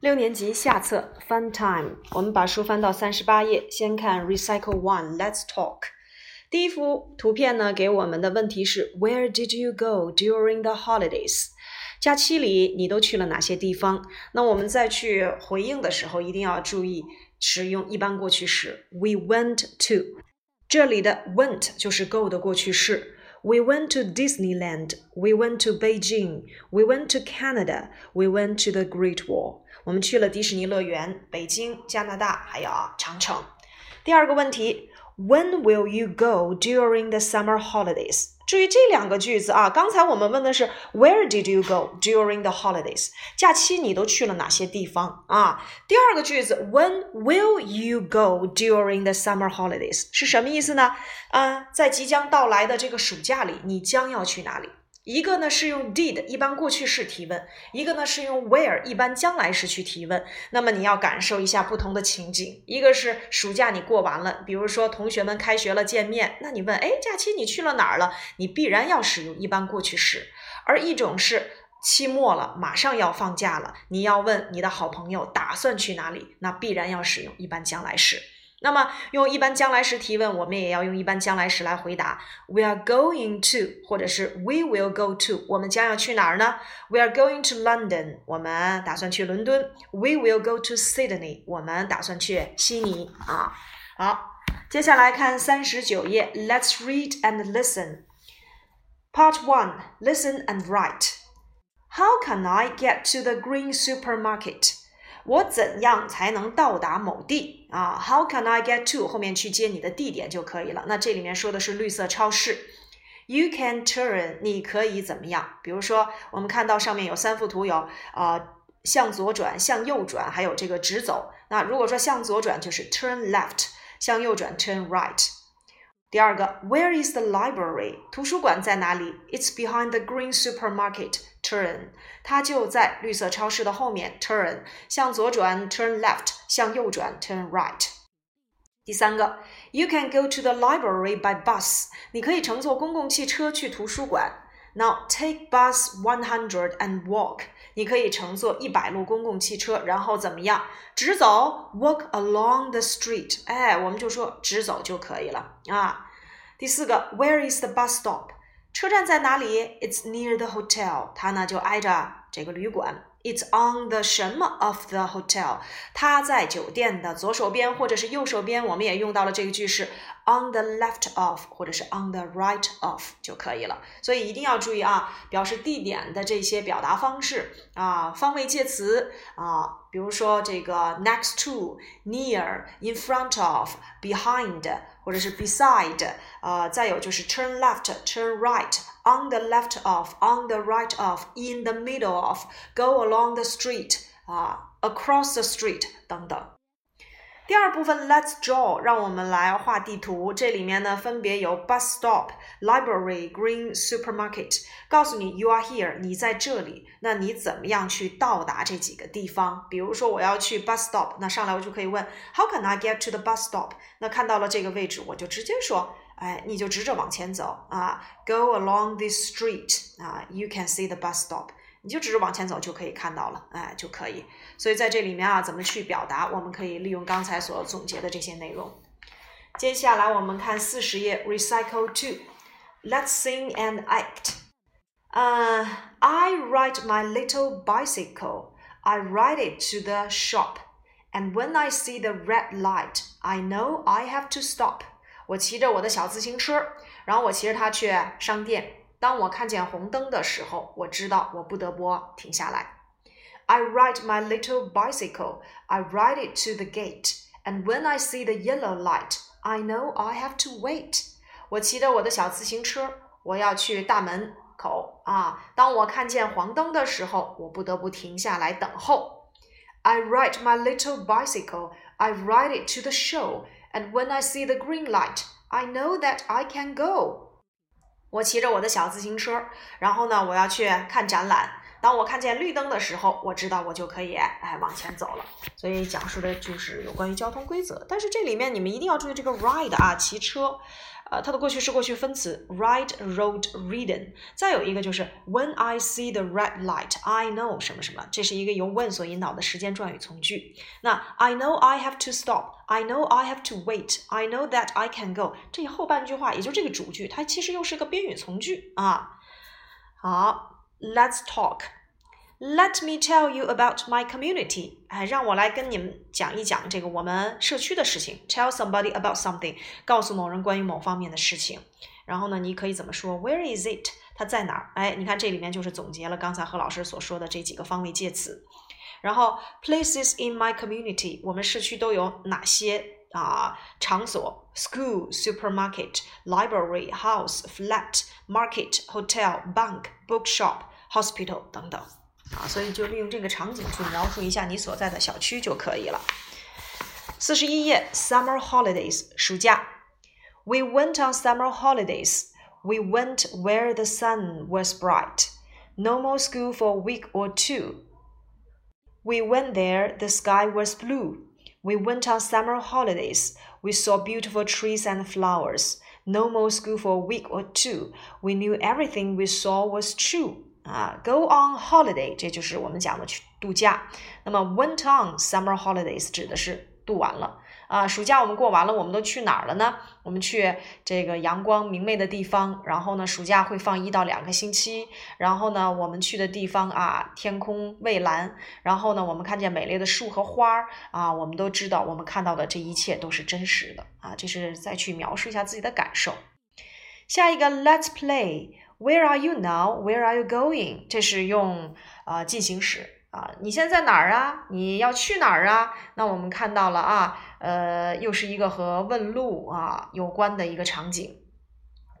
六年级下册 Fun Time，我们把书翻到三十八页，先看 Recycle One。Let's talk。第一幅图片呢，给我们的问题是 Where did you go during the holidays？假期里你都去了哪些地方？那我们再去回应的时候，一定要注意使用一般过去时。We went to，这里的 went 就是 go 的过去式。We went to Disneyland. We went to Beijing. We went to Canada. We went to the Great Wall. 我们去了迪士尼乐园、北京、加拿大，还有啊长城。第二个问题 ，When will you go during the summer holidays？至于这两个句子啊，刚才我们问的是 Where did you go during the holidays？假期你都去了哪些地方啊？第二个句子 When will you go during the summer holidays？是什么意思呢？啊，在即将到来的这个暑假里，你将要去哪里？一个呢是用 did 一般过去式提问，一个呢是用 where 一般将来时去提问。那么你要感受一下不同的情景。一个是暑假你过完了，比如说同学们开学了见面，那你问，哎，假期你去了哪儿了？你必然要使用一般过去式。而一种是期末了，马上要放假了，你要问你的好朋友打算去哪里，那必然要使用一般将来时。那么用一般将来时提问，我们也要用一般将来时来回答。We are going to，或者是 We will go to，我们将要去哪儿呢？We are going to London，我们打算去伦敦。We will go to Sydney，我们打算去悉尼啊。好，接下来看三十九页，Let's read and listen. Part one, listen and write. How can I get to the green supermarket? 我怎样才能到达某地啊？How can I get to 后面去接你的地点就可以了。那这里面说的是绿色超市。You can turn，你可以怎么样？比如说，我们看到上面有三幅图，有啊向左转、向右转，还有这个直走。那如果说向左转就是 turn left，向右转 turn right。第二个，Where is the library？图书馆在哪里？It's behind the green supermarket。Turn，它就在绿色超市的后面。Turn，向左转，turn left；向右转，turn right。第三个，You can go to the library by bus。你可以乘坐公共汽车去图书馆。Now take bus one hundred and walk。你可以乘坐一百路公共汽车，然后怎么样？直走，walk along the street。哎，我们就说直走就可以了啊。第四个，Where is the bus stop？ 车站在哪里？It's near the hotel。它呢就挨着这个旅馆。It's on the 什么 of the hotel？它在酒店的左手边或者是右手边。我们也用到了这个句式，on the left of 或者是 on the right of 就可以了。所以一定要注意啊，表示地点的这些表达方式啊，方位介词啊，比如说这个 next to、near、in front of、behind 或者是 beside。啊，再有就是 turn left、turn right。on the left of, on the right of, in the middle of, go along the street 啊，across the street 等等。第二部分 Let's draw，让我们来画地图。这里面呢，分别有 bus stop、library、green supermarket。告诉你 you are here，你在这里。那你怎么样去到达这几个地方？比如说我要去 bus stop，那上来我就可以问 How can I get to the bus stop？那看到了这个位置，我就直接说。 哎，你就直着往前走啊，Go along this street 啊，You can see the bus stop。你就直着往前走就可以看到了，哎，就可以。所以在这里面啊，怎么去表达？我们可以利用刚才所总结的这些内容。接下来我们看四十页，Recycle two。Let's sing and act. Uh, I ride my little bicycle. I ride it to the shop. And when I see the red light, I know I have to stop. 我骑着我的小自行车，然后我骑着它去商店。当我看见红灯的时候，我知道我不得不停下来。I ride my little bicycle. I ride it to the gate. And when I see the yellow light, I know I have to wait. 我骑着我的小自行车，我要去大门口啊。当我看见黄灯的时候，我不得不停下来等候。I ride my little bicycle. I ride it to the show. And when I see the green light, I know that I can go. 我骑着我的小自行车，然后呢，我要去看展览。当我看见绿灯的时候，我知道我就可以哎往前走了。所以讲述的就是有关于交通规则。但是这里面你们一定要注意这个 ride 啊，骑车。呃，它的过去式、过去分词，ride, rode, ridden。再有一个就是 When I see the red light, I know 什么什么，这是一个由 when 所引导的时间状语从句。那 I know I have to stop, I know I have to wait, I know that I can go。这后半句话，也就是这个主句，它其实又是个宾语从句啊。好，Let's talk。Let me tell you about my community。哎，让我来跟你们讲一讲这个我们社区的事情。Tell somebody about something，告诉某人关于某方面的事情。然后呢，你可以怎么说？Where is it？它在哪儿？哎，你看这里面就是总结了刚才何老师所说的这几个方位介词。然后，places in my community，我们社区都有哪些啊场所？School、supermarket、library、house、flat、market、hotel、bank、bookshop、hospital 等等。啊，所以就利用这个场景去描述一下你所在的小区就可以了。四十一页，Summer holidays，暑假。We went on summer holidays. We went where the sun was bright. No more school for a week or two. We went there, the sky was blue. We went on summer holidays. We saw beautiful trees and flowers. No more school for a week or two. We knew everything we saw was true. 啊，go on holiday，这就是我们讲的去度假。那么 went on summer holidays 指的是度完了啊，暑假我们过完了，我们都去哪儿了呢？我们去这个阳光明媚的地方，然后呢，暑假会放一到两个星期，然后呢，我们去的地方啊，天空蔚蓝，然后呢，我们看见美丽的树和花儿啊，我们都知道，我们看到的这一切都是真实的啊，这是再去描述一下自己的感受。下一个，Let's play。Where are you now? Where are you going? 这是用啊进行时啊，你现在在哪儿啊？你要去哪儿啊？那我们看到了啊，呃，又是一个和问路啊有关的一个场景。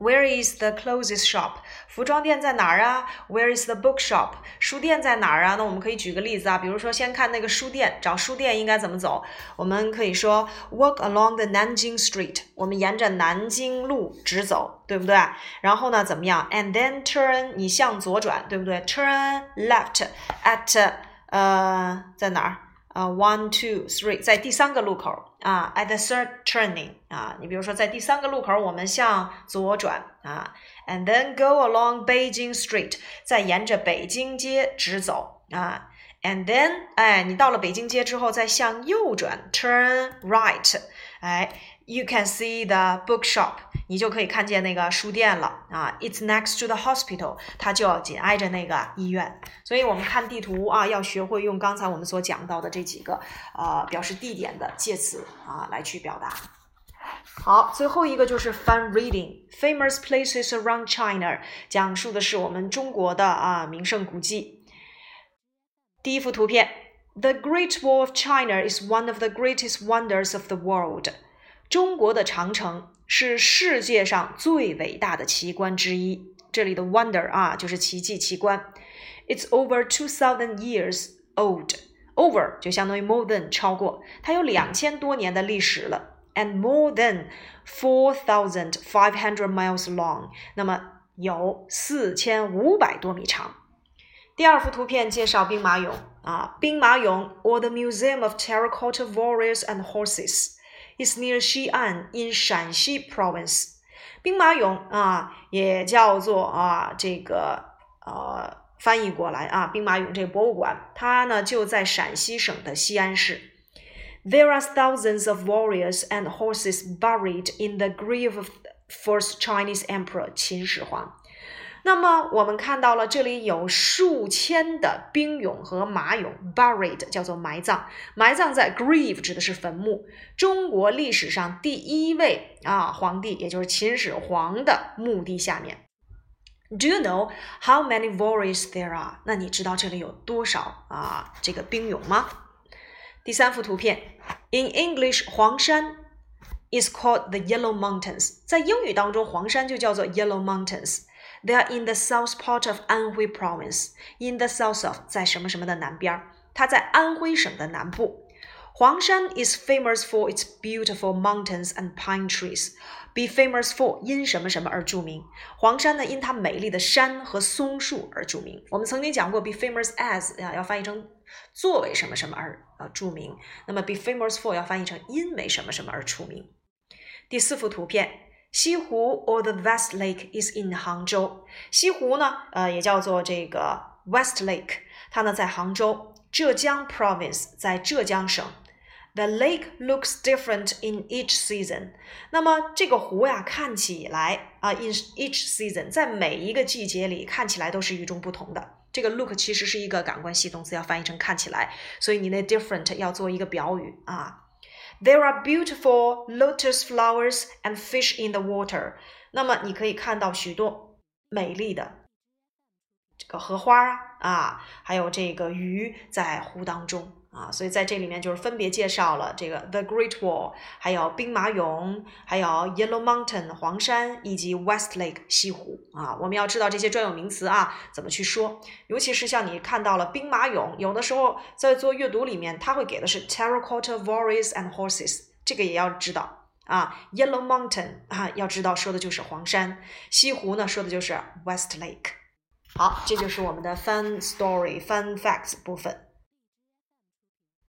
Where is the closest shop？服装店在哪儿啊？Where is the bookshop？书店在哪儿啊？那我们可以举个例子啊，比如说先看那个书店，找书店应该怎么走？我们可以说 Walk along the Nanjing Street，我们沿着南京路直走，对不对？然后呢，怎么样？And then turn，你向左转，对不对？Turn left at，呃，在哪儿？啊，one two three，在第三个路口啊，at the third turning 啊，你比如说在第三个路口，我们向左转啊，and then go along Beijing Street，再沿着北京街直走啊，and then，哎，你到了北京街之后，再向右转，turn right，哎。You can see the bookshop，你就可以看见那个书店了啊。It's next to the hospital，它就紧挨着那个医院。所以我们看地图啊，要学会用刚才我们所讲到的这几个呃表示地点的介词啊来去表达。好，最后一个就是 fun reading，famous places around China，讲述的是我们中国的啊名胜古迹。第一幅图片 ，The Great Wall of China is one of the greatest wonders of the world。中国的长城是世界上最伟大的奇观之一。这里的 wonder 啊，就是奇迹、奇观。It's over two thousand years old. Over 就相当于 more than 超过，它有两千多年的历史了。And more than four thousand five hundred miles long. 那么有四千五百多米长。第二幅图片介绍兵马俑 啊，兵马俑 or the Museum of Terracotta Warriors and Horses。is near Xi'an in Shanxi province。兵马俑啊，也叫做啊这个呃翻译过来啊，兵马俑这个博物馆，它呢就在陕西省的西安市。There are thousands of warriors and horses buried in the grave of first Chinese emperor 秦始皇。 那么我们看到了，这里有数千的兵俑和马俑，buried 叫做埋葬，埋葬在 grave 指的是坟墓。中国历史上第一位啊皇帝，也就是秦始皇的墓地下面。Do you know how many warriors there are？那你知道这里有多少啊这个兵俑吗？第三幅图片，In English，黄山 is called the Yellow Mountains。在英语当中，黄山就叫做 Yellow Mountains。They are in the south part of Anhui Province. In the south of 在什么什么的南边它在安徽省的南部。黄山 is famous for its beautiful mountains and pine trees. Be famous for 因什么什么而著名。黄山呢，因它美丽的山和松树而著名。我们曾经讲过，be famous as 啊，要翻译成作为什么什么而呃著名。那么 be famous for 要翻译成因为什么什么而出名。第四幅图片西湖 or the West Lake is in 杭州。西湖呢，呃，也叫做这个 West Lake，它呢在杭州，浙江 Province 在浙江省。The lake looks different in each season。那么这个湖呀，看起来啊，in each season，在每一个季节里看起来都是与众不同的。这个 look 其实是一个感官系动词，要翻译成看起来，所以你那 different 要做一个表语啊。There are beautiful lotus flowers and fish in the water。那么你可以看到许多美丽的这个荷花啊，还有这个鱼在湖当中。啊，所以在这里面就是分别介绍了这个 The Great Wall，还有兵马俑，还有 Yellow Mountain 黄山，以及 West Lake 西湖啊。我们要知道这些专有名词啊，怎么去说？尤其是像你看到了兵马俑，有的时候在做阅读里面，它会给的是 Terracotta Warriors and Horses，这个也要知道啊。Yellow Mountain 啊，要知道说的就是黄山，西湖呢说的就是 West Lake。好，这就是我们的 Fun Story Fun Facts 部分。